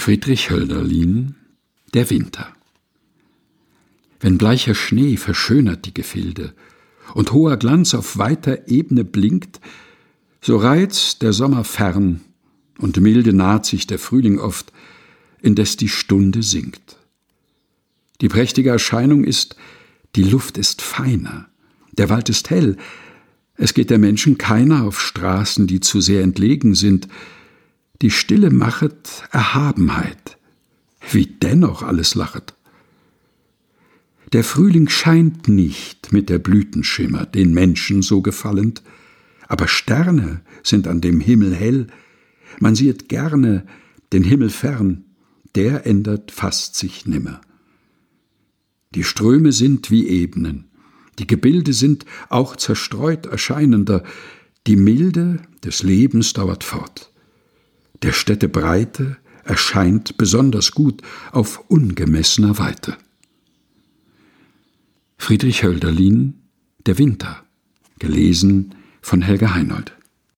Friedrich Hölderlin Der Winter. Wenn bleicher Schnee verschönert die Gefilde und hoher Glanz auf weiter Ebene blinkt, so reizt der Sommer fern und milde naht sich der Frühling oft, indes die Stunde sinkt. Die prächtige Erscheinung ist, die Luft ist feiner, der Wald ist hell, es geht der Menschen keiner auf Straßen, die zu sehr entlegen sind, die Stille machet Erhabenheit, wie dennoch alles lachet. Der Frühling scheint nicht mit der Blütenschimmer den Menschen so gefallend, aber Sterne sind an dem Himmel hell, man sieht gerne den Himmel fern, der ändert fast sich nimmer. Die Ströme sind wie Ebenen, die Gebilde sind auch zerstreut erscheinender, die Milde des Lebens dauert fort der Städte Breite erscheint besonders gut auf ungemessener Weite. Friedrich Hölderlin Der Winter, gelesen von Helga Heinold